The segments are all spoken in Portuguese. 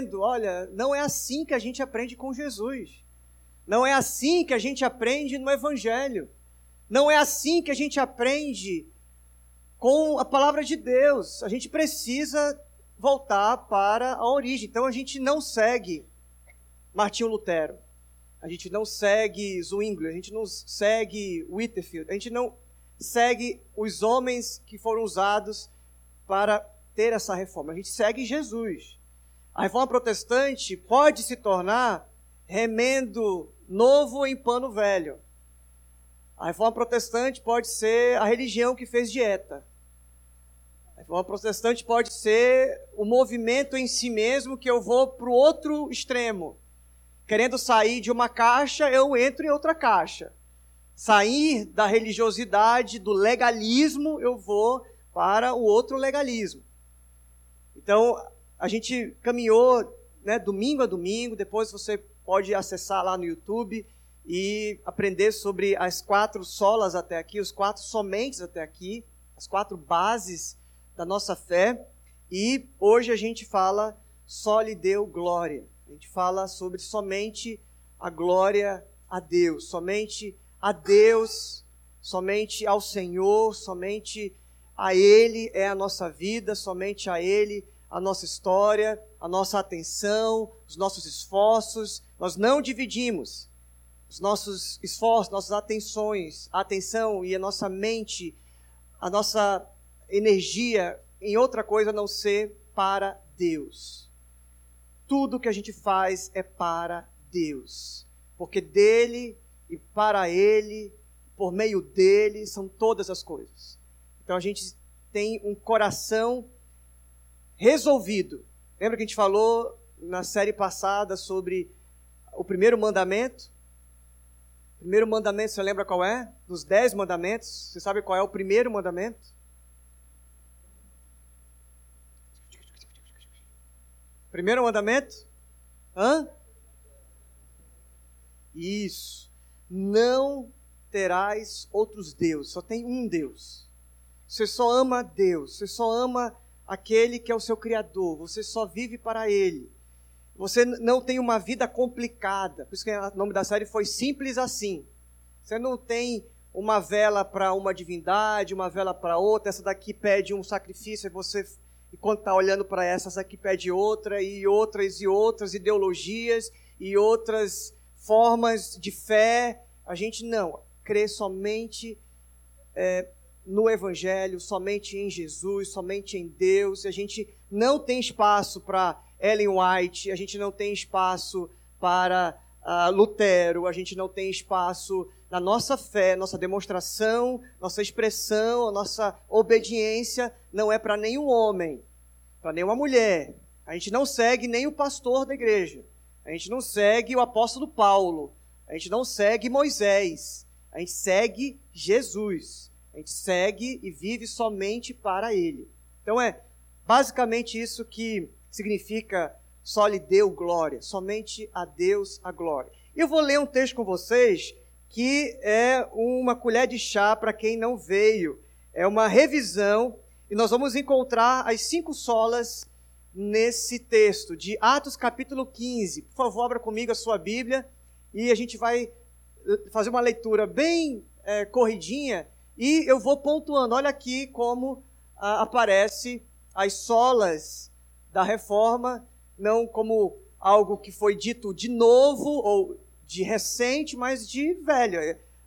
dizendo: olha, não é assim que a gente aprende com Jesus. Não é assim que a gente aprende no Evangelho. Não é assim que a gente aprende com a palavra de Deus. A gente precisa voltar para a origem. Então a gente não segue Martinho Lutero. A gente não segue Zwingli, a gente não segue Whitefield, a gente não segue os homens que foram usados para ter essa reforma. A gente segue Jesus. A reforma protestante pode se tornar remendo novo em pano velho. A reforma protestante pode ser a religião que fez dieta. A reforma protestante pode ser o movimento em si mesmo que eu vou para o outro extremo. Querendo sair de uma caixa, eu entro em outra caixa. Sair da religiosidade, do legalismo, eu vou para o outro legalismo. Então, a gente caminhou né, domingo a domingo, depois você pode acessar lá no YouTube e aprender sobre as quatro solas até aqui, os quatro somentes até aqui, as quatro bases da nossa fé. E hoje a gente fala só lhe deu glória. A gente fala sobre somente a glória a Deus, somente a Deus, somente ao Senhor, somente a Ele é a nossa vida, somente a Ele a nossa história, a nossa atenção, os nossos esforços. Nós não dividimos os nossos esforços, nossas atenções, a atenção e a nossa mente, a nossa energia em outra coisa não ser para Deus. Tudo que a gente faz é para Deus, porque dele e para ele, por meio dele, são todas as coisas. Então a gente tem um coração resolvido. Lembra que a gente falou na série passada sobre o primeiro mandamento? Primeiro mandamento, você lembra qual é? Dos dez mandamentos, você sabe qual é o primeiro mandamento? Primeiro mandamento? Hã? Isso. Não terás outros deuses. Só tem um Deus. Você só ama Deus. Você só ama aquele que é o seu Criador. Você só vive para Ele. Você não tem uma vida complicada. Por isso que o nome da série foi Simples Assim. Você não tem uma vela para uma divindade, uma vela para outra. Essa daqui pede um sacrifício e você, enquanto está olhando para essa, essa aqui pede outra, e outras e outras ideologias e outras formas de fé. A gente não crê somente é, no Evangelho, somente em Jesus, somente em Deus. A gente não tem espaço para Ellen White, a gente não tem espaço para uh, Lutero, a gente não tem espaço na nossa fé, nossa demonstração, nossa expressão, nossa obediência não é para nenhum homem, para nenhuma mulher. A gente não segue nem o pastor da igreja. A gente não segue o apóstolo Paulo. A gente não segue Moisés. A gente segue Jesus. A gente segue e vive somente para Ele. Então é basicamente isso que significa só lhe deu glória, somente a Deus a glória. Eu vou ler um texto com vocês que é uma colher de chá para quem não veio. É uma revisão e nós vamos encontrar as cinco solas nesse texto de Atos capítulo 15. Por favor, abra comigo a sua Bíblia e a gente vai fazer uma leitura bem é, corridinha e eu vou pontuando. Olha aqui como ah, aparece as solas da reforma, não como algo que foi dito de novo ou de recente, mas de velho.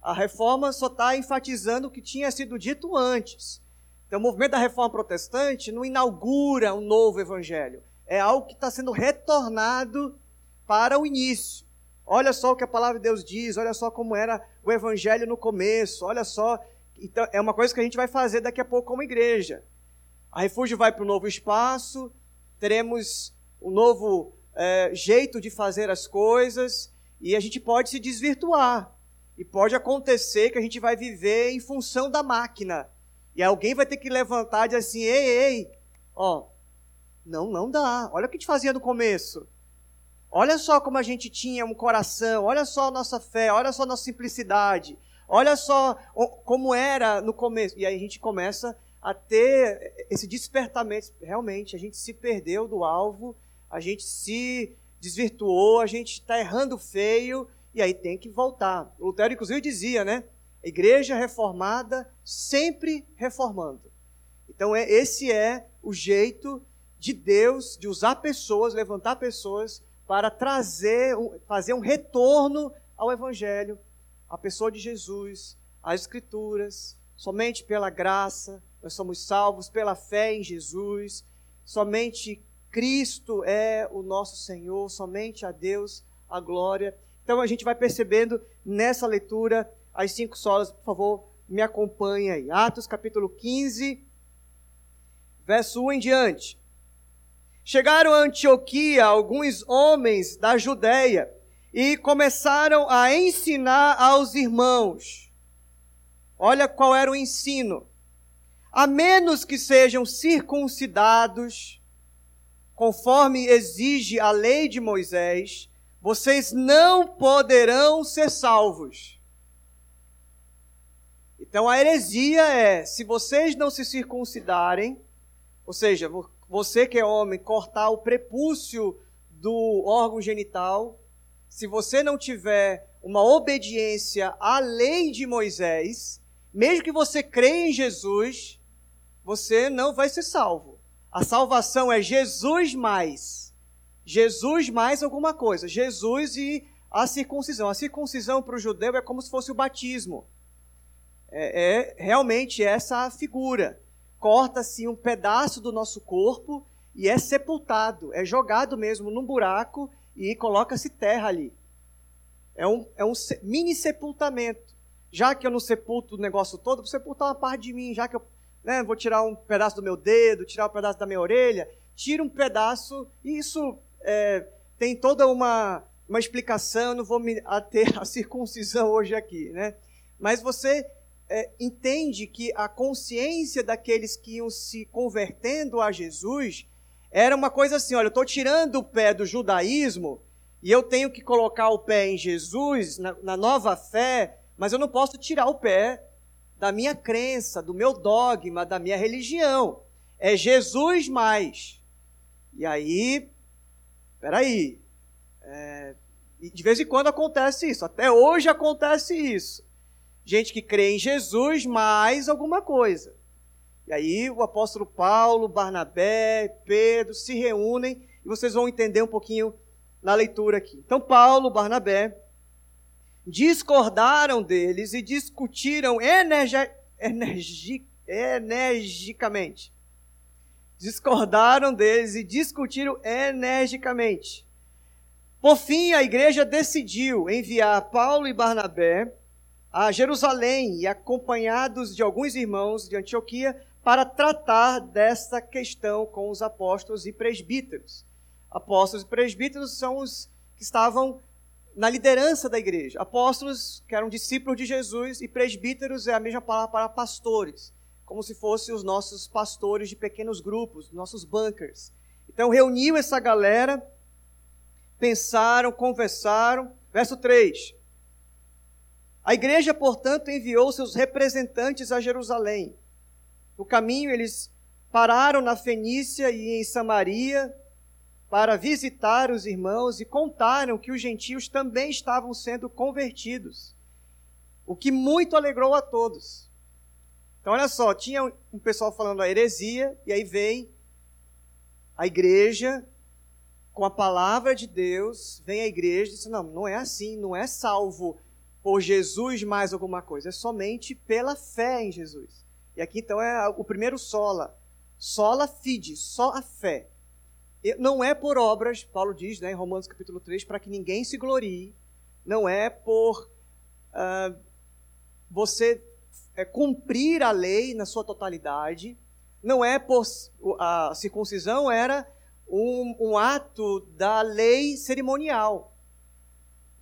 A reforma só está enfatizando o que tinha sido dito antes. Então, o movimento da reforma protestante não inaugura um novo evangelho. É algo que está sendo retornado para o início. Olha só o que a palavra de Deus diz, olha só como era o evangelho no começo, olha só. Então, é uma coisa que a gente vai fazer daqui a pouco como igreja. A refúgio vai para o novo espaço, teremos um novo é, jeito de fazer as coisas e a gente pode se desvirtuar. E pode acontecer que a gente vai viver em função da máquina. E alguém vai ter que levantar e dizer assim: ei, ei, ó, não, não dá. Olha o que a gente fazia no começo. Olha só como a gente tinha um coração, olha só a nossa fé, olha só a nossa simplicidade, olha só como era no começo. E aí a gente começa a ter esse despertamento. Realmente, a gente se perdeu do alvo, a gente se desvirtuou, a gente está errando feio e aí tem que voltar. O Lutero, inclusive, dizia, né? Igreja reformada sempre reformando. Então, é, esse é o jeito de Deus de usar pessoas, levantar pessoas para trazer, fazer um retorno ao Evangelho, à pessoa de Jesus, às Escrituras. Somente pela graça, nós somos salvos pela fé em Jesus. Somente Cristo é o nosso Senhor, somente a Deus a glória. Então a gente vai percebendo nessa leitura as cinco solas, por favor, me acompanhe aí. Atos capítulo 15, verso 1 em diante. Chegaram a Antioquia alguns homens da Judéia e começaram a ensinar aos irmãos. Olha qual era o ensino. A menos que sejam circuncidados, conforme exige a lei de Moisés, vocês não poderão ser salvos. Então a heresia é: se vocês não se circuncidarem, ou seja, você que é homem, cortar o prepúcio do órgão genital, se você não tiver uma obediência à lei de Moisés, mesmo que você creia em Jesus, você não vai ser salvo. A salvação é Jesus mais. Jesus mais alguma coisa. Jesus e a circuncisão. A circuncisão para o judeu é como se fosse o batismo. É, é realmente essa a figura. Corta-se um pedaço do nosso corpo e é sepultado, é jogado mesmo num buraco e coloca-se terra ali. É um, é um mini sepultamento. Já que eu não sepulto o negócio todo, vou sepultar uma parte de mim. Já que eu né, vou tirar um pedaço do meu dedo, tirar um pedaço da minha orelha, tira um pedaço. E isso é, tem toda uma, uma explicação. não vou me ater à circuncisão hoje aqui. Né? Mas você é, entende que a consciência daqueles que iam se convertendo a Jesus era uma coisa assim: olha, eu estou tirando o pé do judaísmo e eu tenho que colocar o pé em Jesus, na, na nova fé, mas eu não posso tirar o pé da minha crença, do meu dogma, da minha religião. É Jesus mais. E aí, peraí, é, de vez em quando acontece isso, até hoje acontece isso. Gente que crê em Jesus mais alguma coisa. E aí o apóstolo Paulo, Barnabé, Pedro se reúnem e vocês vão entender um pouquinho na leitura aqui. Então, Paulo, Barnabé, discordaram deles e discutiram energi energi energicamente. Discordaram deles e discutiram energicamente. Por fim, a igreja decidiu enviar Paulo e Barnabé a Jerusalém e acompanhados de alguns irmãos de Antioquia para tratar desta questão com os apóstolos e presbíteros apóstolos e presbíteros são os que estavam na liderança da igreja. Apóstolos, que eram discípulos de Jesus, e presbíteros é a mesma palavra para pastores, como se fossem os nossos pastores de pequenos grupos, nossos bunkers. Então reuniu essa galera, pensaram, conversaram. Verso 3. A igreja, portanto, enviou seus representantes a Jerusalém. No caminho, eles pararam na Fenícia e em Samaria, para visitar os irmãos e contaram que os gentios também estavam sendo convertidos, o que muito alegrou a todos. Então, olha só, tinha um pessoal falando a heresia, e aí vem a igreja com a palavra de Deus, vem a igreja e diz: não, não é assim, não é salvo por Jesus mais alguma coisa, é somente pela fé em Jesus. E aqui então é o primeiro sola, sola fide, só a fé. Não é por obras, Paulo diz né, em Romanos capítulo 3, para que ninguém se glorie. Não é por uh, você é, cumprir a lei na sua totalidade. Não é por. A circuncisão era um, um ato da lei cerimonial.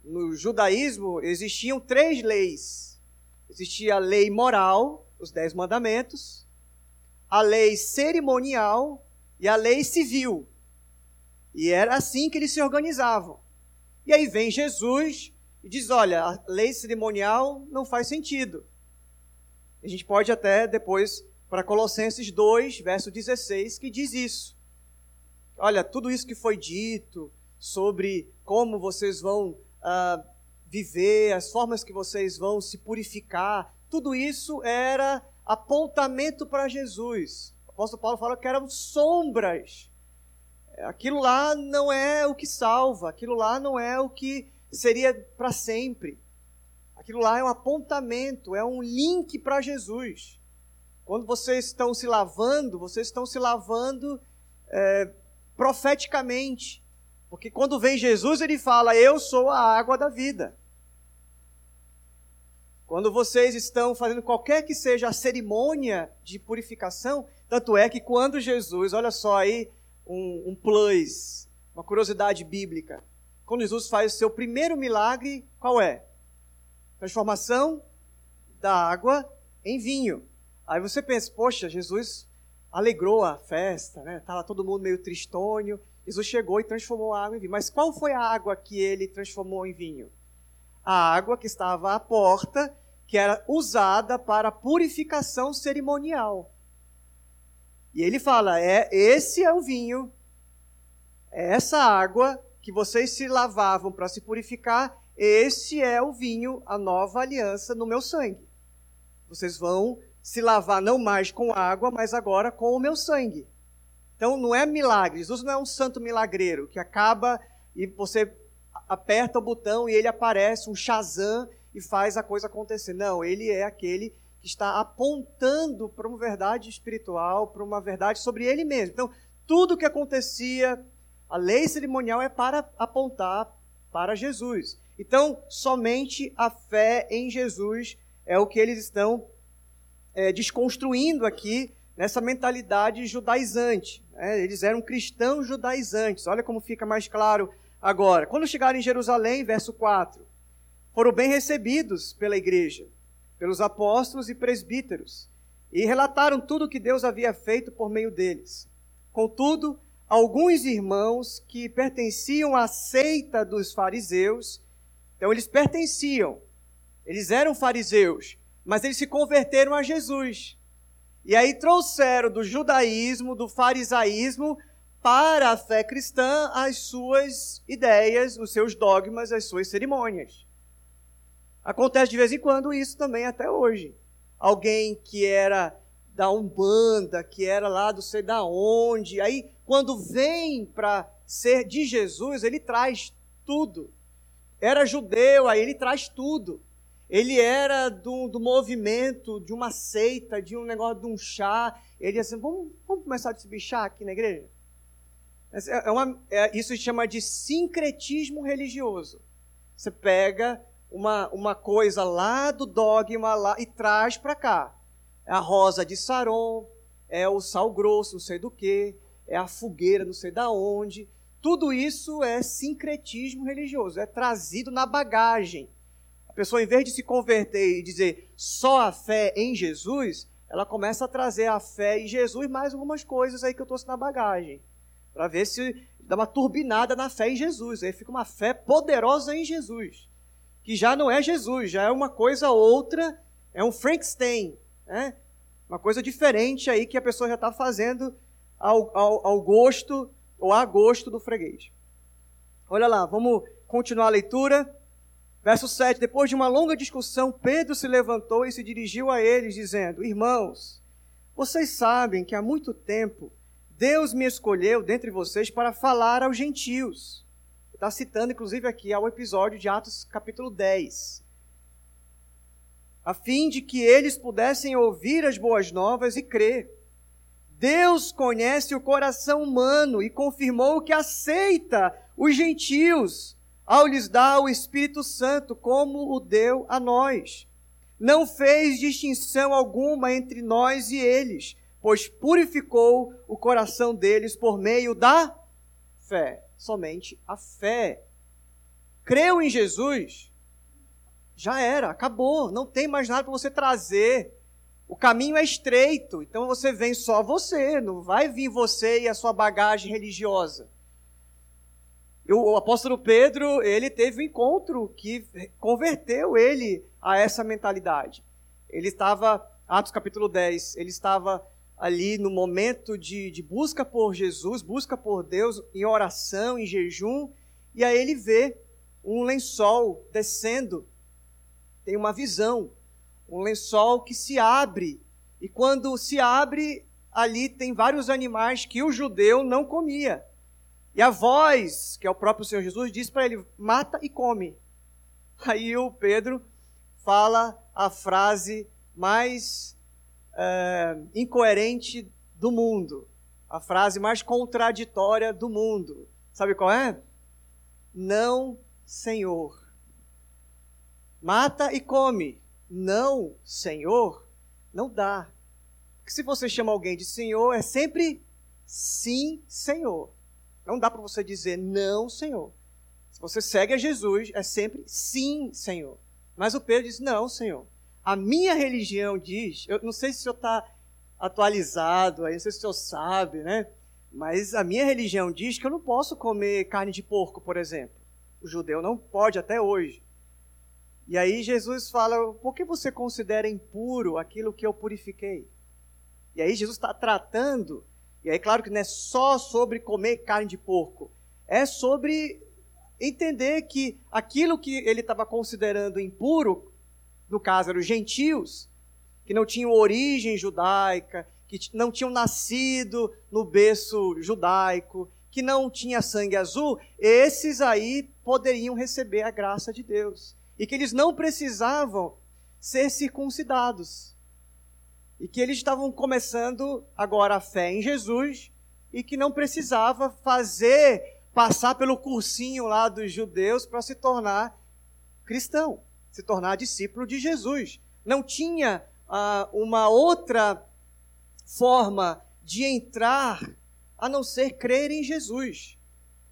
No judaísmo existiam três leis. Existia a lei moral, os dez mandamentos, a lei cerimonial e a lei civil, e era assim que eles se organizavam. E aí vem Jesus e diz: olha, a lei cerimonial não faz sentido. A gente pode até depois para Colossenses 2, verso 16, que diz isso. olha, tudo isso que foi dito sobre como vocês vão uh, viver, as formas que vocês vão se purificar, tudo isso era apontamento para Jesus. O apóstolo Paulo fala que eram sombras. Aquilo lá não é o que salva, aquilo lá não é o que seria para sempre. Aquilo lá é um apontamento, é um link para Jesus. Quando vocês estão se lavando, vocês estão se lavando é, profeticamente. Porque quando vem Jesus, ele fala: Eu sou a água da vida. Quando vocês estão fazendo qualquer que seja a cerimônia de purificação, tanto é que quando Jesus, olha só aí um, um plus, uma curiosidade bíblica. Quando Jesus faz o seu primeiro milagre, qual é? Transformação da água em vinho. Aí você pensa, poxa, Jesus alegrou a festa, né? Tava todo mundo meio tristônio. Jesus chegou e transformou a água em vinho. Mas qual foi a água que ele transformou em vinho? A água que estava à porta, que era usada para purificação cerimonial. E ele fala: é esse é o vinho, é essa água que vocês se lavavam para se purificar, esse é o vinho, a nova aliança no meu sangue. Vocês vão se lavar não mais com água, mas agora com o meu sangue. Então não é milagre. Jesus não é um santo milagreiro que acaba e você aperta o botão e ele aparece, um Shazam, e faz a coisa acontecer. Não, ele é aquele que está apontando para uma verdade espiritual, para uma verdade sobre ele mesmo. Então, tudo que acontecia, a lei cerimonial é para apontar para Jesus. Então, somente a fé em Jesus é o que eles estão é, desconstruindo aqui nessa mentalidade judaizante. Né? Eles eram cristãos judaizantes. Olha como fica mais claro agora. Quando chegaram em Jerusalém, verso 4, foram bem recebidos pela igreja, pelos apóstolos e presbíteros, e relataram tudo o que Deus havia feito por meio deles. Contudo, alguns irmãos que pertenciam à seita dos fariseus, então eles pertenciam, eles eram fariseus, mas eles se converteram a Jesus. E aí trouxeram do judaísmo, do farisaísmo, para a fé cristã as suas ideias, os seus dogmas, as suas cerimônias. Acontece de vez em quando isso também até hoje. Alguém que era da Umbanda, que era lá do sei da onde, aí quando vem para ser de Jesus, ele traz tudo. Era judeu, aí ele traz tudo. Ele era do, do movimento, de uma seita, de um negócio de um chá. Ele assim, vamos, vamos começar a distribuir chá aqui na igreja? É, é uma, é, isso se chama de sincretismo religioso. Você pega uma, uma coisa lá do dogma lá e traz para cá. É a rosa de Saron, é o sal grosso, não sei do que, é a fogueira, não sei da onde. Tudo isso é sincretismo religioso, é trazido na bagagem pessoa, em vez de se converter e dizer só a fé em Jesus, ela começa a trazer a fé em Jesus mais algumas coisas aí que eu trouxe na bagagem. Para ver se dá uma turbinada na fé em Jesus. Aí fica uma fé poderosa em Jesus. Que já não é Jesus, já é uma coisa outra, é um Frankenstein. Né? Uma coisa diferente aí que a pessoa já está fazendo ao, ao, ao gosto ou a gosto do freguês. Olha lá, vamos continuar a leitura. Verso 7: Depois de uma longa discussão, Pedro se levantou e se dirigiu a eles, dizendo: Irmãos, vocês sabem que há muito tempo Deus me escolheu dentre vocês para falar aos gentios. Está citando, inclusive, aqui ao episódio de Atos, capítulo 10. A fim de que eles pudessem ouvir as boas novas e crer. Deus conhece o coração humano e confirmou que aceita os gentios ao lhes dar o Espírito Santo, como o deu a nós. Não fez distinção alguma entre nós e eles, pois purificou o coração deles por meio da fé. Somente a fé. Creu em Jesus, já era, acabou, não tem mais nada para você trazer. O caminho é estreito, então você vem só você, não vai vir você e a sua bagagem religiosa o apóstolo Pedro, ele teve um encontro que converteu ele a essa mentalidade. Ele estava, Atos capítulo 10, ele estava ali no momento de, de busca por Jesus, busca por Deus, em oração, em jejum, e aí ele vê um lençol descendo. Tem uma visão, um lençol que se abre, e quando se abre, ali tem vários animais que o judeu não comia. E a voz, que é o próprio Senhor Jesus, diz para ele: mata e come. Aí o Pedro fala a frase mais é, incoerente do mundo, a frase mais contraditória do mundo. Sabe qual é? Não, Senhor. Mata e come. Não, Senhor, não dá. Porque se você chama alguém de Senhor, é sempre sim, Senhor. Não dá para você dizer não, Senhor. Se você segue a Jesus, é sempre sim, Senhor. Mas o Pedro diz: não, Senhor. A minha religião diz, eu não sei se o senhor está atualizado, aí não sei se o senhor sabe, né? Mas a minha religião diz que eu não posso comer carne de porco, por exemplo. O judeu não pode até hoje. E aí Jesus fala: por que você considera impuro aquilo que eu purifiquei? E aí Jesus está tratando e aí, claro que não é só sobre comer carne de porco, é sobre entender que aquilo que ele estava considerando impuro, no caso eram os gentios, que não tinham origem judaica, que não tinham nascido no berço judaico, que não tinha sangue azul, esses aí poderiam receber a graça de Deus. E que eles não precisavam ser circuncidados e que eles estavam começando agora a fé em Jesus e que não precisava fazer passar pelo cursinho lá dos judeus para se tornar cristão, se tornar discípulo de Jesus. Não tinha ah, uma outra forma de entrar a não ser crer em Jesus.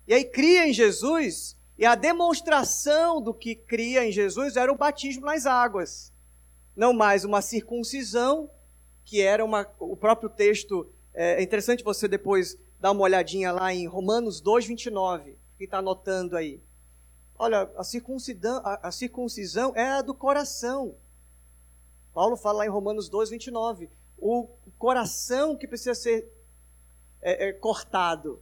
E aí cria em Jesus, e a demonstração do que cria em Jesus era o batismo nas águas. Não mais uma circuncisão, que era uma, o próprio texto. É, é interessante você depois dar uma olhadinha lá em Romanos 2, 29. Quem está anotando aí? Olha, a circuncisão, a, a circuncisão é a do coração. Paulo fala lá em Romanos 2, 29. O coração que precisa ser é, é, cortado.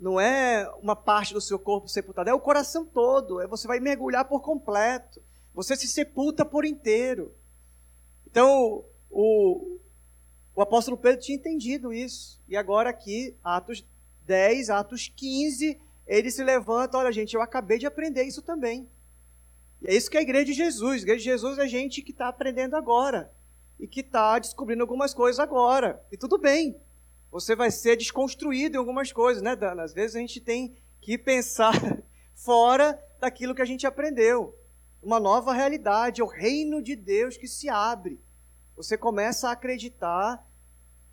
Não é uma parte do seu corpo sepultada, é o coração todo. É, você vai mergulhar por completo. Você se sepulta por inteiro. Então, o, o apóstolo Pedro tinha entendido isso. E agora aqui, Atos 10, Atos 15, ele se levanta, olha gente, eu acabei de aprender isso também. E é isso que é a igreja de Jesus. A igreja de Jesus é gente que está aprendendo agora. E que está descobrindo algumas coisas agora. E tudo bem. Você vai ser desconstruído em algumas coisas, né, Dana? Às vezes a gente tem que pensar fora daquilo que a gente aprendeu. Uma nova realidade, é o reino de Deus que se abre você começa a acreditar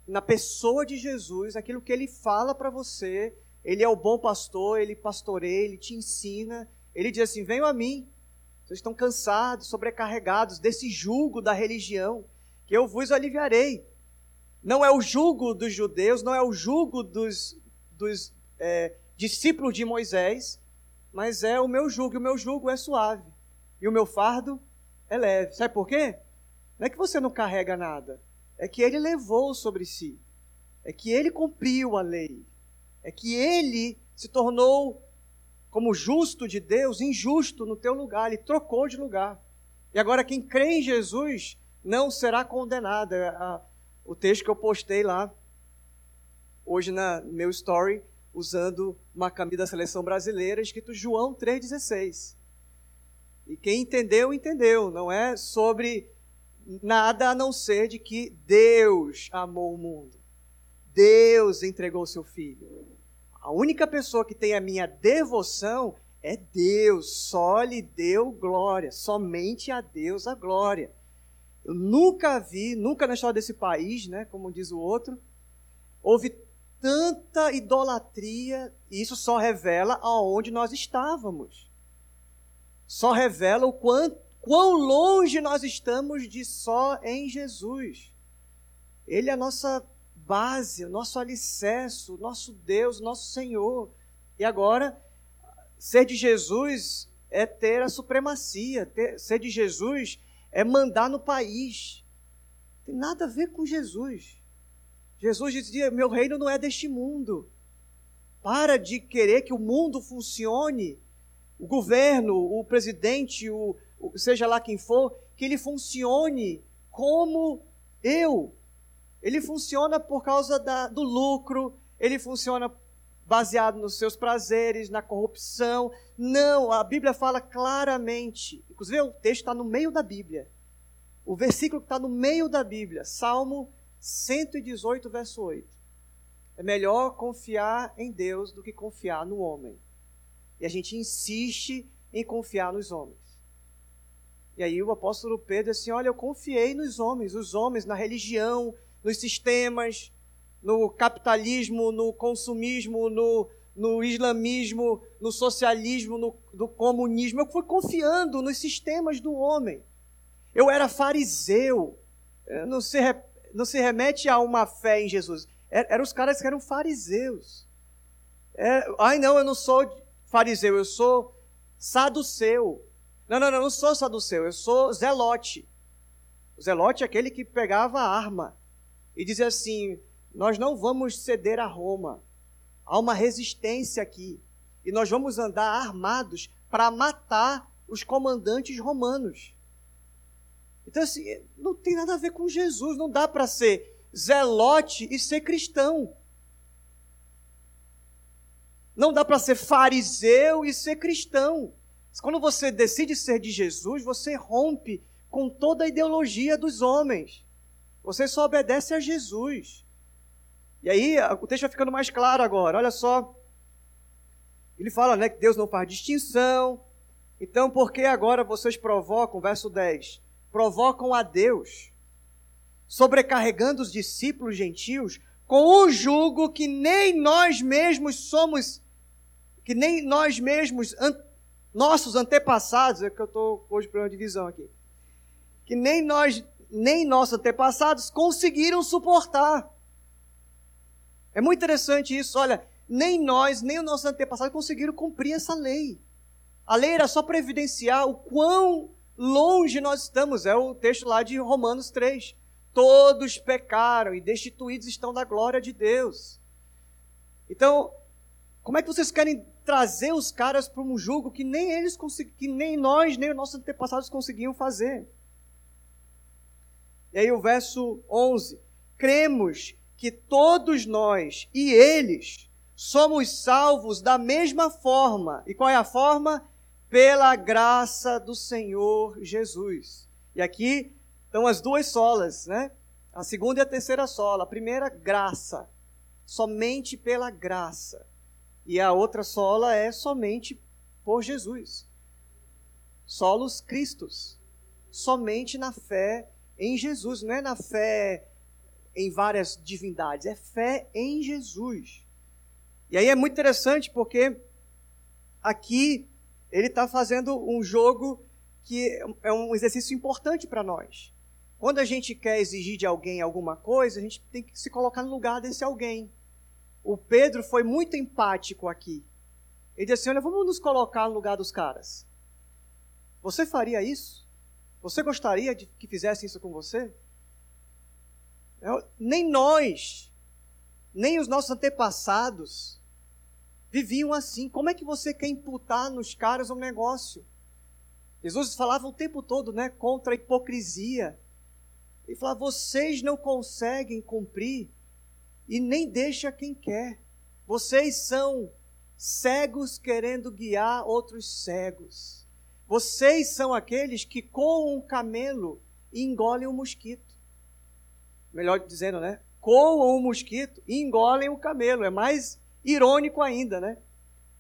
na pessoa de Jesus, aquilo que ele fala para você. Ele é o bom pastor, ele pastoreia, ele te ensina. Ele diz assim: Venham a mim. Vocês estão cansados, sobrecarregados desse jugo da religião, que eu vos aliviarei. Não é o jugo dos judeus, não é o jugo dos, dos é, discípulos de Moisés, mas é o meu jugo, e o meu jugo é suave, e o meu fardo é leve. Sabe por quê? Não é que você não carrega nada, é que ele levou sobre si, é que ele cumpriu a lei, é que ele se tornou, como justo de Deus, injusto no teu lugar, ele trocou de lugar. E agora quem crê em Jesus não será condenado. É o texto que eu postei lá, hoje na meu story, usando uma camisa da seleção brasileira, escrito João 3,16. E quem entendeu, entendeu. Não é sobre nada a não ser de que Deus amou o mundo. Deus entregou seu filho. A única pessoa que tem a minha devoção é Deus, só lhe deu glória, somente a Deus a glória. Eu nunca vi, nunca na história desse país, né, como diz o outro, houve tanta idolatria, e isso só revela aonde nós estávamos. Só revela o quanto quão longe nós estamos de só em Jesus. Ele é a nossa base, o nosso alicerce, o nosso Deus, o nosso Senhor. E agora, ser de Jesus é ter a supremacia, ter, ser de Jesus é mandar no país. Tem nada a ver com Jesus. Jesus dizia: Meu reino não é deste mundo. Para de querer que o mundo funcione, o governo, o presidente, o, seja lá quem for, que ele funcione como eu. Ele funciona por causa da, do lucro, ele funciona baseado nos seus prazeres, na corrupção. Não, a Bíblia fala claramente. Inclusive, o texto está no meio da Bíblia. O versículo que está no meio da Bíblia, Salmo 118, verso 8. É melhor confiar em Deus do que confiar no homem. E a gente insiste em confiar nos homens. E aí o apóstolo Pedro diz assim: Olha, eu confiei nos homens, os homens, na religião, nos sistemas, no capitalismo, no consumismo, no, no islamismo, no socialismo, no, no comunismo. Eu fui confiando nos sistemas do homem. Eu era fariseu. Não se, não se remete a uma fé em Jesus. Eram era os caras que eram fariseus. É, ai, não, eu não sou fariseu, eu sou saduceu. Não, não, não, eu não sou saduceu, eu sou zelote. O zelote é aquele que pegava a arma e dizia assim: Nós não vamos ceder a Roma. Há uma resistência aqui. E nós vamos andar armados para matar os comandantes romanos. Então, assim, não tem nada a ver com Jesus. Não dá para ser zelote e ser cristão. Não dá para ser fariseu e ser cristão. Quando você decide ser de Jesus, você rompe com toda a ideologia dos homens. Você só obedece a Jesus. E aí o texto vai ficando mais claro agora. Olha só. Ele fala né, que Deus não faz distinção. Então, por que agora vocês provocam, verso 10, provocam a Deus, sobrecarregando os discípulos gentios com um jugo que nem nós mesmos somos, que nem nós mesmos nossos antepassados, é que eu estou hoje para uma divisão aqui, que nem nós, nem nossos antepassados conseguiram suportar. É muito interessante isso, olha, nem nós, nem os nossos antepassados conseguiram cumprir essa lei. A lei era só para evidenciar o quão longe nós estamos, é o texto lá de Romanos 3. Todos pecaram e destituídos estão da glória de Deus. Então, como é que vocês querem trazer os caras para um julgo que nem eles que nem nós, nem os nossos antepassados conseguiam fazer. E aí o verso 11: Cremos que todos nós e eles somos salvos da mesma forma. E qual é a forma? Pela graça do Senhor Jesus. E aqui estão as duas solas, né? A segunda e a terceira sola. A primeira, graça. Somente pela graça. E a outra sola é somente por Jesus. Solos Cristos. Somente na fé em Jesus. Não é na fé em várias divindades, é fé em Jesus. E aí é muito interessante porque aqui ele está fazendo um jogo que é um exercício importante para nós. Quando a gente quer exigir de alguém alguma coisa, a gente tem que se colocar no lugar desse alguém o Pedro foi muito empático aqui. Ele disse assim: Olha, vamos nos colocar no lugar dos caras. Você faria isso? Você gostaria de que fizesse isso com você? Eu, nem nós, nem os nossos antepassados viviam assim. Como é que você quer imputar nos caras um negócio? Jesus falava o tempo todo né, contra a hipocrisia. Ele falava: vocês não conseguem cumprir e nem deixa quem quer. Vocês são cegos querendo guiar outros cegos. Vocês são aqueles que coam um camelo engolem um mosquito. Melhor dizendo, né? Coam um mosquito e engolem o um camelo. É mais irônico ainda, né?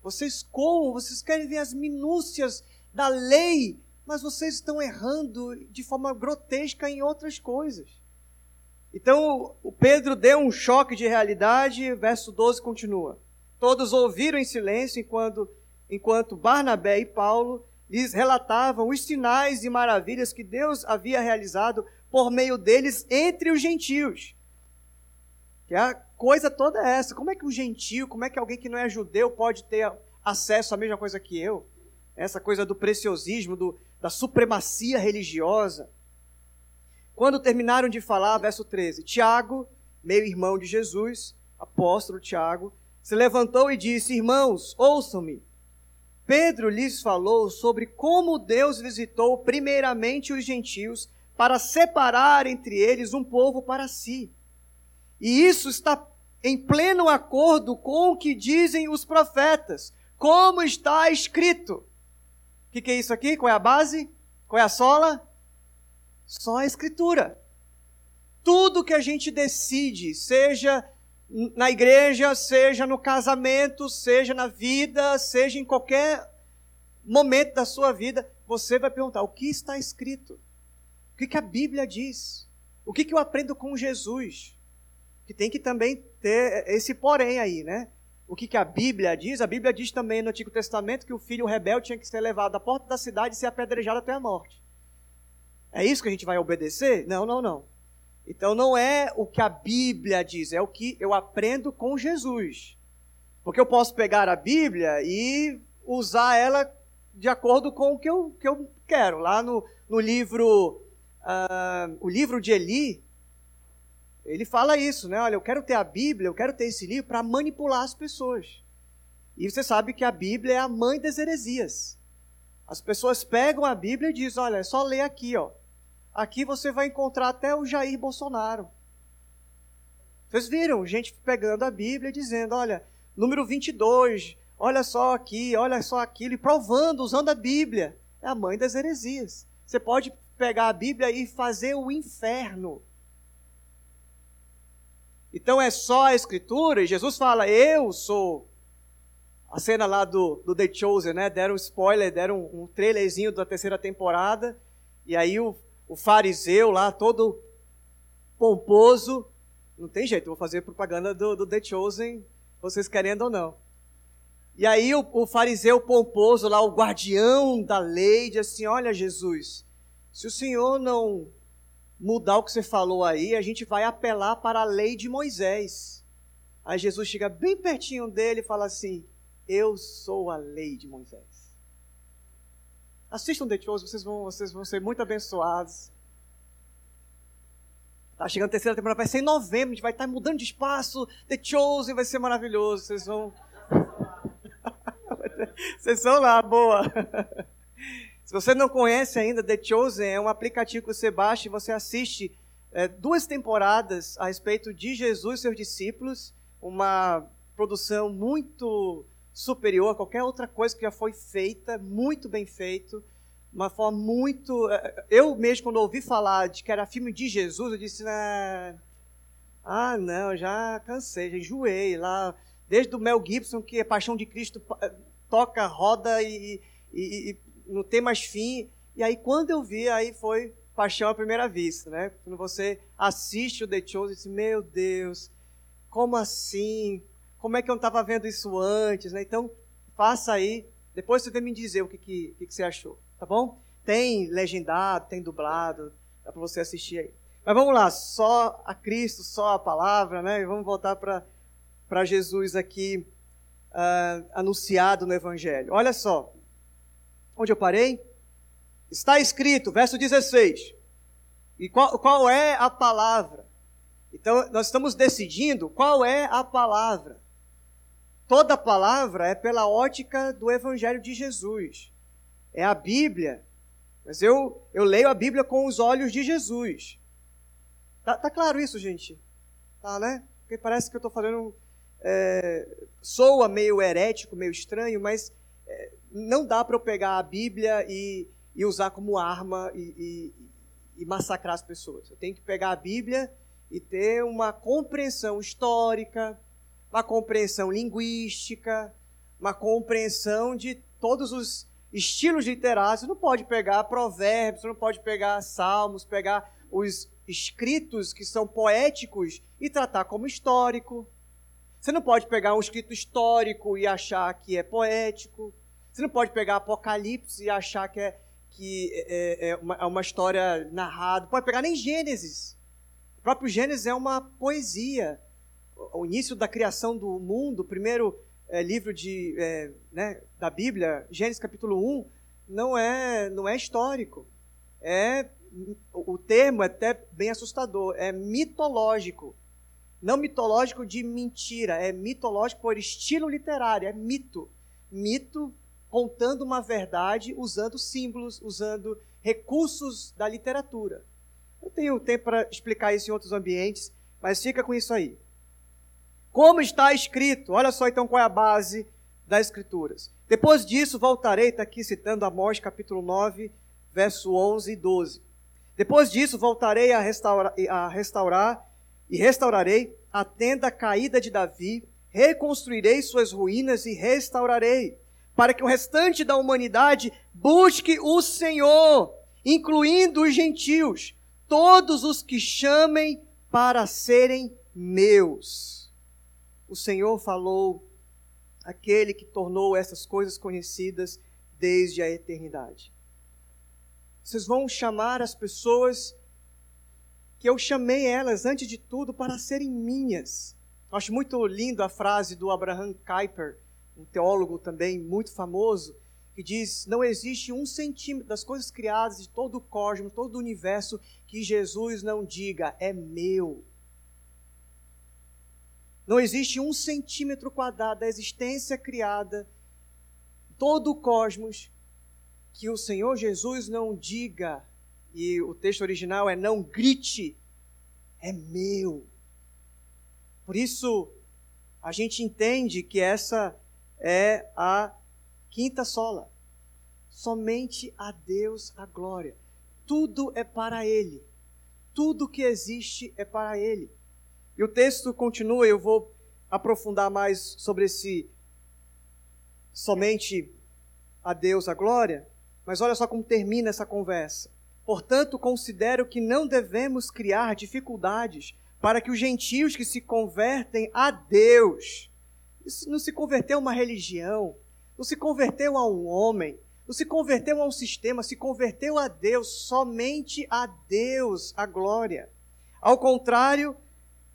Vocês coam, vocês querem ver as minúcias da lei, mas vocês estão errando de forma grotesca em outras coisas. Então, o Pedro deu um choque de realidade, verso 12 continua. Todos ouviram em silêncio enquanto, enquanto Barnabé e Paulo lhes relatavam os sinais e maravilhas que Deus havia realizado por meio deles entre os gentios. Que a coisa toda é essa. Como é que um gentio, como é que alguém que não é judeu pode ter acesso à mesma coisa que eu? Essa coisa do preciosismo, do, da supremacia religiosa. Quando terminaram de falar, verso 13, Tiago, meio irmão de Jesus, apóstolo Tiago, se levantou e disse: Irmãos, ouçam-me. Pedro lhes falou sobre como Deus visitou primeiramente os gentios para separar entre eles um povo para si. E isso está em pleno acordo com o que dizem os profetas, como está escrito. O que, que é isso aqui? Qual é a base? Qual é a sola? Só a Escritura. Tudo que a gente decide, seja na igreja, seja no casamento, seja na vida, seja em qualquer momento da sua vida, você vai perguntar: o que está escrito? O que, que a Bíblia diz? O que, que eu aprendo com Jesus? Que tem que também ter esse porém aí, né? O que, que a Bíblia diz? A Bíblia diz também no Antigo Testamento que o filho rebelde tinha que ser levado à porta da cidade e ser apedrejado até a morte. É isso que a gente vai obedecer? Não, não, não. Então não é o que a Bíblia diz, é o que eu aprendo com Jesus. Porque eu posso pegar a Bíblia e usar ela de acordo com o que eu, que eu quero. Lá no, no livro, uh, o livro de Eli, ele fala isso, né? Olha, eu quero ter a Bíblia, eu quero ter esse livro para manipular as pessoas. E você sabe que a Bíblia é a mãe das heresias. As pessoas pegam a Bíblia e dizem, olha, é só ler aqui, ó. Aqui você vai encontrar até o Jair Bolsonaro. Vocês viram gente pegando a Bíblia e dizendo: olha, número 22, olha só aqui, olha só aquilo, e provando, usando a Bíblia. É a mãe das heresias. Você pode pegar a Bíblia e fazer o inferno. Então é só a Escritura, e Jesus fala: Eu sou. A cena lá do, do The Chosen, né? Deram um spoiler, deram um, um trailerzinho da terceira temporada, e aí o, o fariseu lá, todo pomposo. Não tem jeito, vou fazer propaganda do, do The Chosen, vocês querendo ou não. E aí o, o, fariseu pomposo lá, o guardião da lei, diz assim: Olha, Jesus, se o senhor não mudar o que você falou aí, a gente vai apelar para a lei de Moisés. Aí Jesus chega bem pertinho dele e fala assim: Eu sou a lei de Moisés. Assistam The Chosen, vocês vão, vocês vão ser muito abençoados. Tá chegando a terceira temporada, vai ser em novembro, a gente vai estar mudando de espaço. The Chosen vai ser maravilhoso. Vocês vão. vocês vão lá, boa. Se você não conhece ainda, The Chosen é um aplicativo que você baixa e você assiste é, duas temporadas a respeito de Jesus e seus discípulos. Uma produção muito superior a qualquer outra coisa que já foi feita, muito bem feito, uma forma muito. Eh, eu mesmo, quando ouvi falar de que era filme de Jesus, eu disse: Ah, não, já cansei, já enjoei lá. Desde o Mel Gibson, que é Paixão de Cristo, eh, toca, roda e, e, e não tem mais fim. E aí, quando eu vi, aí foi paixão à primeira vista, né? Quando você assiste o The Chosen, disse, meu Deus, como assim? Como é que eu não estava vendo isso antes, né? Então, faça aí, depois você vem me dizer o que, que, que você achou, tá bom? Tem legendado, tem dublado, dá para você assistir aí. Mas vamos lá, só a Cristo, só a palavra, né? E vamos voltar para Jesus aqui, uh, anunciado no Evangelho. Olha só, onde eu parei? Está escrito, verso 16. E qual, qual é a palavra? Então, nós estamos decidindo qual é a palavra toda palavra é pela ótica do Evangelho de Jesus. É a Bíblia. Mas eu, eu leio a Bíblia com os olhos de Jesus. Tá, tá claro isso, gente? Tá, né? Porque parece que eu estou falando. É, soa meio herético, meio estranho, mas é, não dá para eu pegar a Bíblia e, e usar como arma e, e, e massacrar as pessoas. Eu tenho que pegar a Bíblia e ter uma compreensão histórica, uma compreensão linguística, uma compreensão de todos os estilos literários. Você não pode pegar provérbios, não pode pegar salmos, pegar os escritos que são poéticos e tratar como histórico. Você não pode pegar um escrito histórico e achar que é poético. Você não pode pegar Apocalipse e achar que é, que é, é, uma, é uma história narrada. Pode pegar nem Gênesis. O próprio Gênesis é uma poesia o início da criação do mundo, o primeiro é, livro de, é, né, da Bíblia, Gênesis capítulo 1, não é, não é histórico. É, o termo é até bem assustador, é mitológico. não mitológico de mentira, é mitológico por estilo literário, é mito. Mito contando uma verdade usando símbolos, usando recursos da literatura. Eu tenho tempo para explicar isso em outros ambientes, mas fica com isso aí. Como está escrito, olha só então qual é a base das Escrituras. Depois disso, voltarei, está aqui citando Amós capítulo 9, verso 11 e 12. Depois disso, voltarei a restaurar, a restaurar e restaurarei a tenda caída de Davi, reconstruirei suas ruínas e restaurarei para que o restante da humanidade busque o Senhor, incluindo os gentios, todos os que chamem para serem meus. O Senhor falou, aquele que tornou essas coisas conhecidas desde a eternidade. Vocês vão chamar as pessoas que eu chamei elas, antes de tudo, para serem minhas. acho muito lindo a frase do Abraham Kuyper, um teólogo também muito famoso, que diz: não existe um centímetro das coisas criadas de todo o cosmos, todo o universo, que Jesus não diga, é meu. Não existe um centímetro quadrado da existência criada, todo o cosmos, que o Senhor Jesus não diga, e o texto original é não grite, é meu. Por isso, a gente entende que essa é a quinta sola. Somente a Deus a glória. Tudo é para Ele. Tudo que existe é para Ele. E o texto continua, eu vou aprofundar mais sobre esse somente a Deus a glória, mas olha só como termina essa conversa. Portanto, considero que não devemos criar dificuldades para que os gentios que se convertem a Deus isso não se converteu a uma religião, não se converteu a um homem, não se converteu a um sistema, se converteu a Deus, somente a Deus a glória. Ao contrário,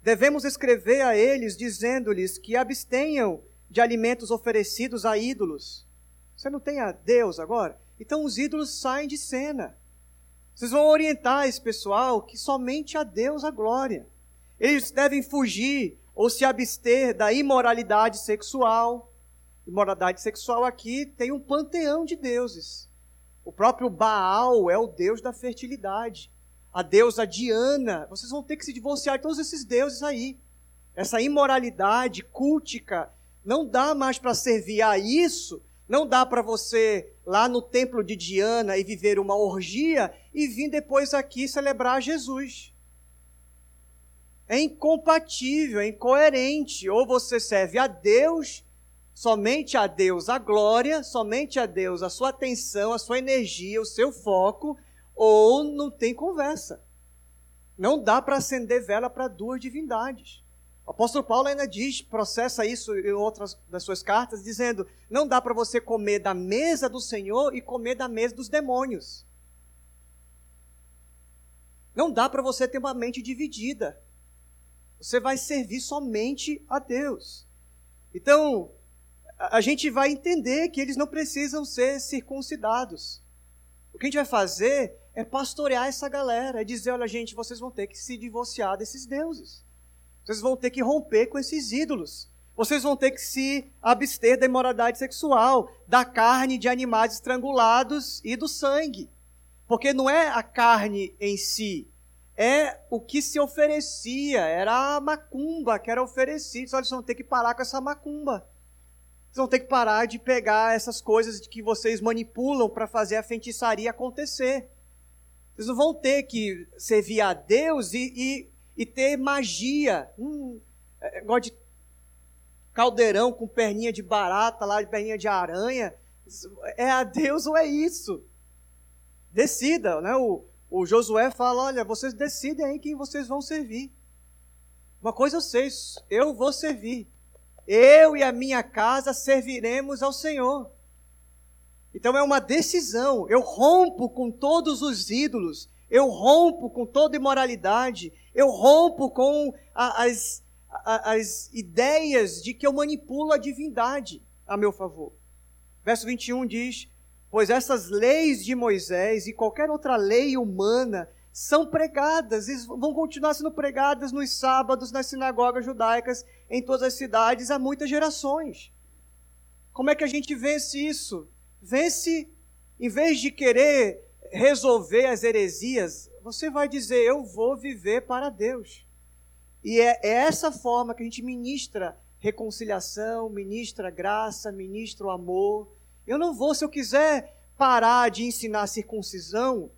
devemos escrever a eles dizendo-lhes que abstenham de alimentos oferecidos a ídolos. Você não tem a Deus agora? Então os ídolos saem de cena. Vocês vão orientar esse pessoal que somente a Deus a glória. Eles devem fugir ou se abster da imoralidade sexual. Imoralidade sexual aqui tem um panteão de deuses. O próprio Baal é o deus da fertilidade. A deusa Diana. Vocês vão ter que se divorciar de todos esses deuses aí. Essa imoralidade cultica. Não dá mais para servir a isso. Não dá para você lá no templo de Diana e viver uma orgia e vir depois aqui celebrar Jesus. É incompatível, é incoerente. Ou você serve a Deus, somente a Deus a glória, somente a Deus a sua atenção, a sua energia, o seu foco, ou não tem conversa. Não dá para acender vela para duas divindades. O apóstolo Paulo ainda diz, processa isso em outras das suas cartas, dizendo: não dá para você comer da mesa do Senhor e comer da mesa dos demônios. Não dá para você ter uma mente dividida. Você vai servir somente a Deus. Então, a gente vai entender que eles não precisam ser circuncidados. O que a gente vai fazer é pastorear essa galera, é dizer: olha, gente, vocês vão ter que se divorciar desses deuses. Vocês vão ter que romper com esses ídolos. Vocês vão ter que se abster da imoralidade sexual, da carne de animais estrangulados e do sangue. Porque não é a carne em si, é o que se oferecia, era a macumba que era oferecida. Só eles vão ter que parar com essa macumba. Vocês vão ter que parar de pegar essas coisas que vocês manipulam para fazer a feitiçaria acontecer. Vocês não vão ter que servir a Deus e, e, e ter magia. Hum, é, é de caldeirão com perninha de barata, lá de perninha de aranha. É a Deus ou é isso? Decida, né? O, o Josué fala: olha, vocês decidem aí quem vocês vão servir. Uma coisa eu sei, eu vou servir. Eu e a minha casa serviremos ao Senhor. Então é uma decisão. Eu rompo com todos os ídolos. Eu rompo com toda imoralidade. Eu rompo com a, as, a, as ideias de que eu manipulo a divindade a meu favor. Verso 21 diz: Pois essas leis de Moisés e qualquer outra lei humana são pregadas, e vão continuar sendo pregadas nos sábados, nas sinagogas judaicas, em todas as cidades, há muitas gerações. Como é que a gente vence isso? Vence, em vez de querer resolver as heresias, você vai dizer: Eu vou viver para Deus. E é, é essa forma que a gente ministra reconciliação, ministra graça, ministra o amor. Eu não vou, se eu quiser parar de ensinar circuncisão,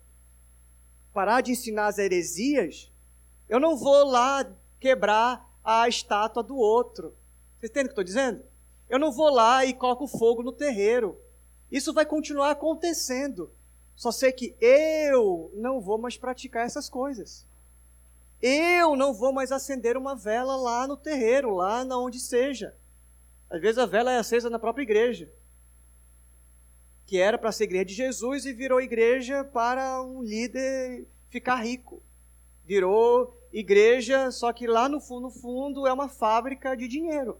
parar de ensinar as heresias, eu não vou lá quebrar a estátua do outro. Vocês entendem o que eu estou dizendo? Eu não vou lá e coloco fogo no terreiro. Isso vai continuar acontecendo. Só sei que eu não vou mais praticar essas coisas. Eu não vou mais acender uma vela lá no terreiro, lá na onde seja. Às vezes a vela é acesa na própria igreja, que era para ser igreja de Jesus e virou igreja para um líder ficar rico. Virou igreja, só que lá no fundo, no fundo é uma fábrica de dinheiro.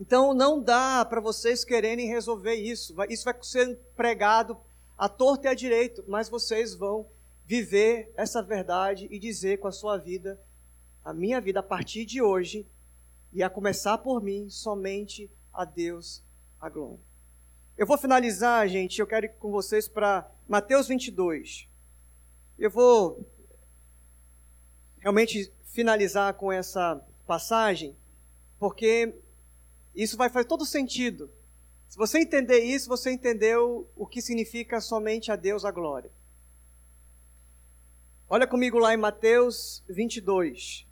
Então não dá para vocês quererem resolver isso. Isso vai ser pregado à torta e à direito, mas vocês vão viver essa verdade e dizer com a sua vida, a minha vida a partir de hoje, e a começar por mim, somente a Deus a glória. Eu vou finalizar, gente, eu quero ir com vocês para Mateus 22. Eu vou realmente finalizar com essa passagem, porque isso vai fazer todo sentido. Se você entender isso, você entendeu o que significa somente a Deus a glória. Olha comigo lá em Mateus 22.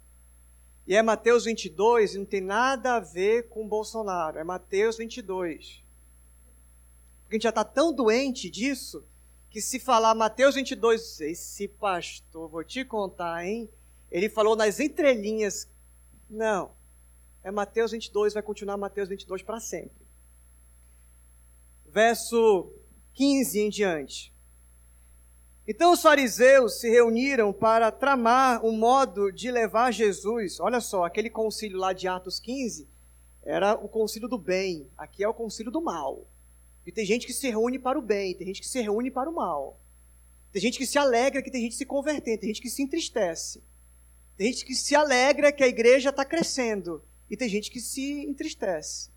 E é Mateus 22 e não tem nada a ver com Bolsonaro. É Mateus 22. Porque a gente já está tão doente disso que se falar Mateus 22, esse pastor, vou te contar, hein? Ele falou nas entrelinhas. Não. É Mateus 22, vai continuar Mateus 22 para sempre. Verso 15 em diante. Então os fariseus se reuniram para tramar um modo de levar Jesus. Olha só, aquele concílio lá de Atos 15 era o concílio do bem, aqui é o concílio do mal. E tem gente que se reúne para o bem, tem gente que se reúne para o mal. Tem gente que se alegra que tem gente se convertendo, tem gente que se entristece. Tem gente que se alegra que a igreja está crescendo. E tem gente que se entristece.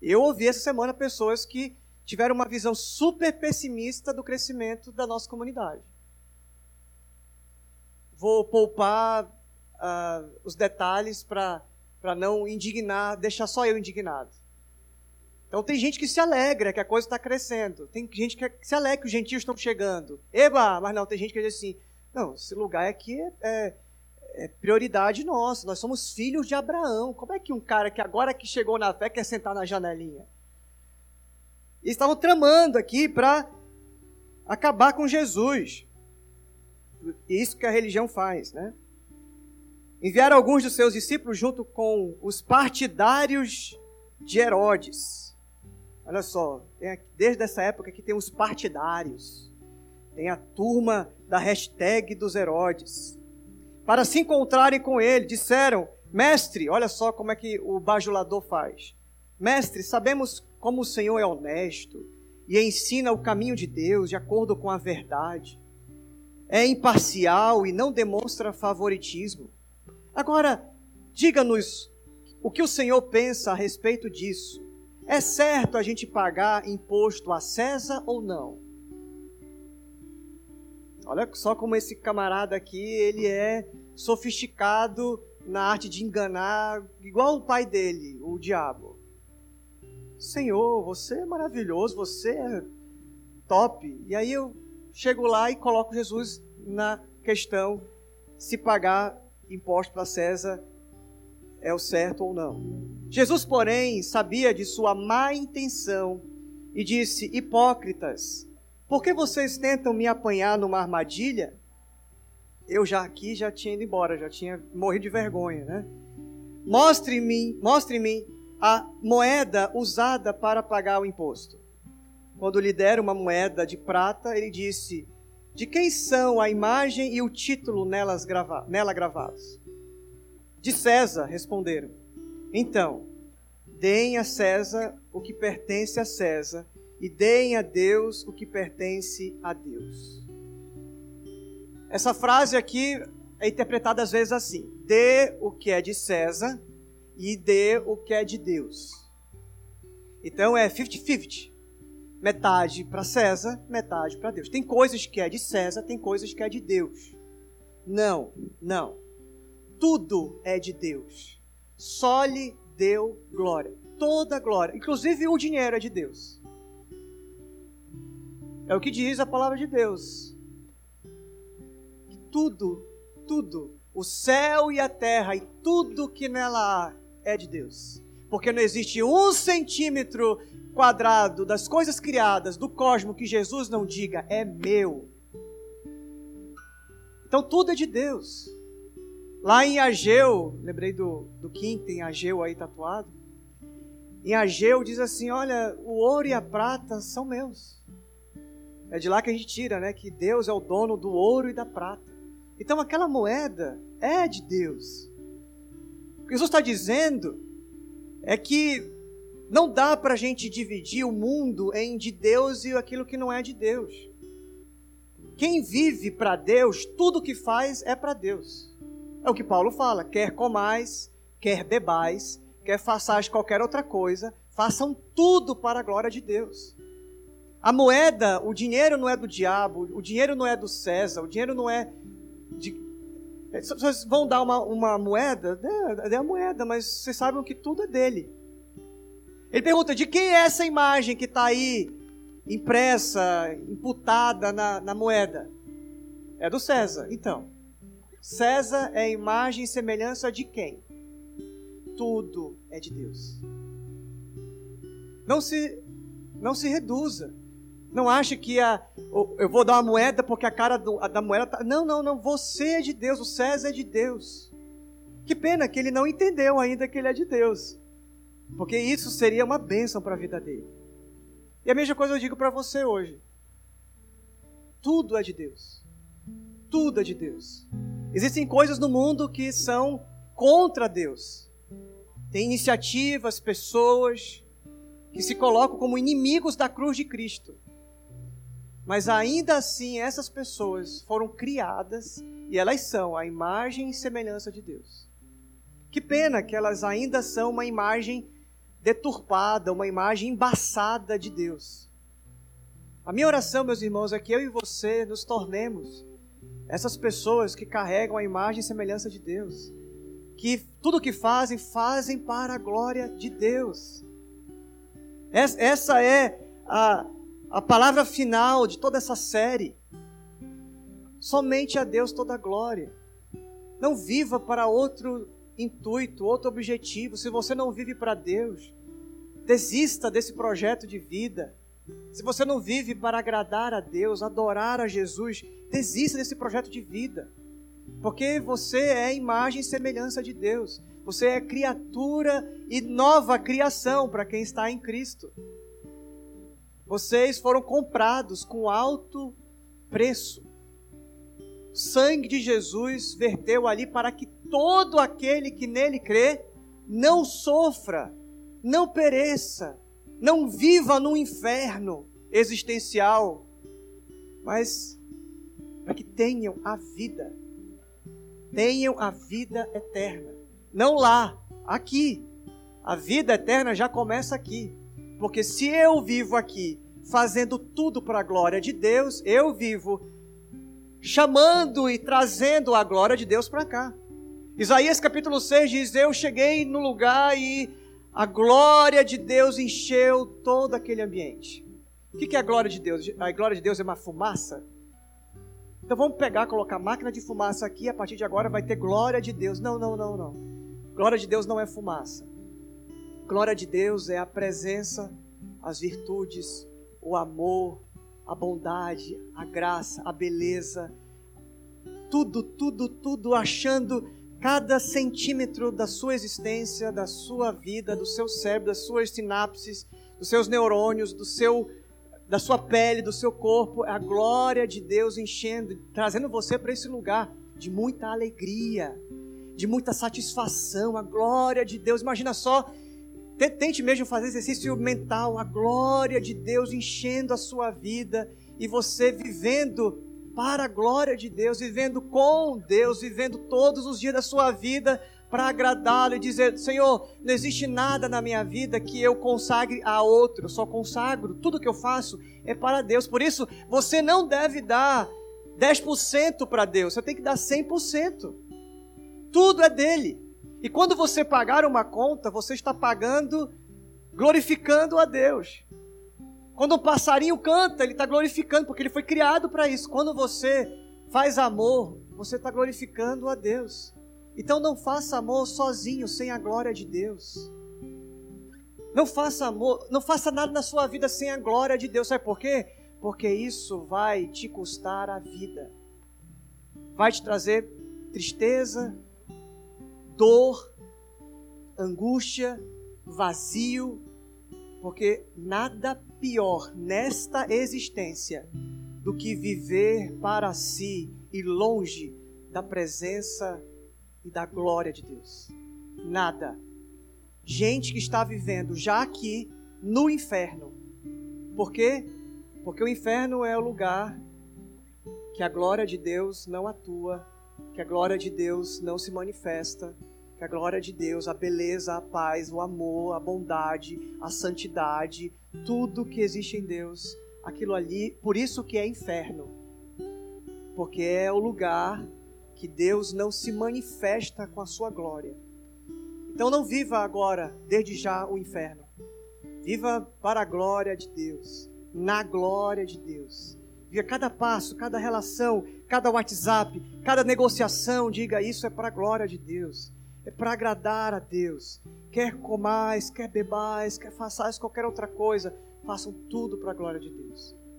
Eu ouvi essa semana pessoas que tiveram uma visão super pessimista do crescimento da nossa comunidade. Vou poupar uh, os detalhes para não indignar, deixar só eu indignado. Então tem gente que se alegra que a coisa está crescendo. Tem gente que se alegra que os gentios estão chegando. Eba! Mas não, tem gente que diz assim, não, esse lugar aqui é, é, é, prioridade nossa. Nós somos filhos de Abraão. Como é que um cara que agora que chegou na fé quer sentar na janelinha? Eles estavam tramando aqui para acabar com Jesus. Isso que a religião faz, né? Enviaram alguns dos seus discípulos junto com os partidários de Herodes Olha só, desde essa época que tem os partidários, tem a turma da hashtag dos Herodes. Para se encontrarem com ele, disseram: Mestre, olha só como é que o bajulador faz. Mestre, sabemos como o Senhor é honesto e ensina o caminho de Deus de acordo com a verdade. É imparcial e não demonstra favoritismo. Agora, diga-nos o que o Senhor pensa a respeito disso. É certo a gente pagar imposto a César ou não? Olha só como esse camarada aqui, ele é sofisticado na arte de enganar, igual o pai dele, o diabo. Senhor, você é maravilhoso, você é top. E aí eu chego lá e coloco Jesus na questão se pagar imposto para César é o certo ou não. Jesus, porém, sabia de sua má intenção e disse: Hipócritas, por que vocês tentam me apanhar numa armadilha? Eu já aqui já tinha ido embora, já tinha morrido de vergonha, né? Mostre-me, mostre-me a moeda usada para pagar o imposto. Quando lhe deram uma moeda de prata, ele disse: De quem são a imagem e o título nelas grava nela gravados? De César, responderam. Então, deem a César o que pertence a César e deem a Deus o que pertence a Deus. Essa frase aqui é interpretada às vezes assim: dê o que é de César e dê o que é de Deus. Então é 50-50. Metade para César, metade para Deus. Tem coisas que é de César, tem coisas que é de Deus. Não, não. Tudo é de Deus. Só lhe deu glória. Toda glória. Inclusive o dinheiro é de Deus. É o que diz a palavra de Deus. Tudo, tudo, o céu e a terra e tudo que nela há é de Deus. Porque não existe um centímetro quadrado das coisas criadas do cosmos que Jesus não diga é meu. Então tudo é de Deus. Lá em Ageu, lembrei do, do Kim, Ageu aí tatuado. Em Ageu diz assim: Olha, o ouro e a prata são meus. É de lá que a gente tira, né? Que Deus é o dono do ouro e da prata. Então aquela moeda é de Deus. O que Jesus está dizendo é que não dá para a gente dividir o mundo em de Deus e aquilo que não é de Deus. Quem vive para Deus, tudo que faz é para Deus. É o que Paulo fala: quer comais, quer bebais, quer façais qualquer outra coisa, façam tudo para a glória de Deus. A moeda, o dinheiro não é do diabo, o dinheiro não é do César, o dinheiro não é de. É, vocês vão dar uma, uma moeda? É, é a moeda, mas vocês sabem que tudo é dele. Ele pergunta: de quem é essa imagem que está aí impressa, imputada na, na moeda? É do César. Então, César é imagem e semelhança de quem? Tudo é de Deus. Não se, não se reduza. Não ache que a, eu vou dar uma moeda porque a cara do, a, da moeda tá. Não, não, não. Você é de Deus. O César é de Deus. Que pena que ele não entendeu ainda que ele é de Deus. Porque isso seria uma bênção para a vida dele. E a mesma coisa eu digo para você hoje. Tudo é de Deus. Tudo é de Deus. Existem coisas no mundo que são contra Deus. Tem iniciativas, pessoas que se colocam como inimigos da cruz de Cristo. Mas ainda assim, essas pessoas foram criadas e elas são a imagem e semelhança de Deus. Que pena que elas ainda são uma imagem deturpada, uma imagem embaçada de Deus. A minha oração, meus irmãos, é que eu e você nos tornemos essas pessoas que carregam a imagem e semelhança de Deus. Que tudo que fazem, fazem para a glória de Deus. Essa é a, a palavra final de toda essa série. Somente a Deus toda a glória. Não viva para outro intuito, outro objetivo. Se você não vive para Deus, desista desse projeto de vida. Se você não vive para agradar a Deus, adorar a Jesus, desista desse projeto de vida. Porque você é imagem e semelhança de Deus. Você é criatura e nova criação para quem está em Cristo. Vocês foram comprados com alto preço. O sangue de Jesus verteu ali para que todo aquele que nele crê não sofra, não pereça, não viva no inferno existencial, mas para que tenham a vida, tenham a vida eterna. Não lá, aqui. A vida eterna já começa aqui. Porque se eu vivo aqui fazendo tudo para a glória de Deus, eu vivo chamando e trazendo a glória de Deus para cá. Isaías capítulo 6 diz: Eu cheguei no lugar e a glória de Deus encheu todo aquele ambiente. O que é a glória de Deus? A glória de Deus é uma fumaça? Então vamos pegar, colocar máquina de fumaça aqui, a partir de agora vai ter glória de Deus. Não, não, não, não. Glória de Deus não é fumaça. Glória de Deus é a presença, as virtudes, o amor, a bondade, a graça, a beleza. Tudo, tudo, tudo achando cada centímetro da sua existência, da sua vida, do seu cérebro, das suas sinapses, dos seus neurônios, do seu da sua pele, do seu corpo, a glória de Deus enchendo, trazendo você para esse lugar de muita alegria, de muita satisfação, a glória de Deus. Imagina só Tente mesmo fazer exercício mental, a glória de Deus enchendo a sua vida e você vivendo para a glória de Deus, vivendo com Deus, vivendo todos os dias da sua vida para agradá-lo e dizer: Senhor, não existe nada na minha vida que eu consagre a outro, só consagro, tudo que eu faço é para Deus. Por isso, você não deve dar 10% para Deus, você tem que dar 100%. Tudo é dele. E quando você pagar uma conta, você está pagando, glorificando a Deus. Quando um passarinho canta, ele está glorificando, porque ele foi criado para isso. Quando você faz amor, você está glorificando a Deus. Então não faça amor sozinho, sem a glória de Deus. Não faça amor, não faça nada na sua vida sem a glória de Deus. Sabe por quê? Porque isso vai te custar a vida. Vai te trazer tristeza, dor, angústia, vazio, porque nada pior nesta existência do que viver para si e longe da presença e da glória de Deus. Nada. Gente que está vivendo já aqui no inferno. Por quê? Porque o inferno é o lugar que a glória de Deus não atua, que a glória de Deus não se manifesta, que a glória de Deus, a beleza, a paz, o amor, a bondade, a santidade, tudo que existe em Deus, aquilo ali, por isso que é inferno. Porque é o lugar que Deus não se manifesta com a sua glória. Então não viva agora, desde já, o inferno. Viva para a glória de Deus, na glória de Deus. Viva cada passo, cada relação, cada WhatsApp, cada negociação, diga isso é para a glória de Deus. É para agradar a Deus. Quer comais, quer bebais, quer façais qualquer outra coisa, façam tudo para a glória de Deus.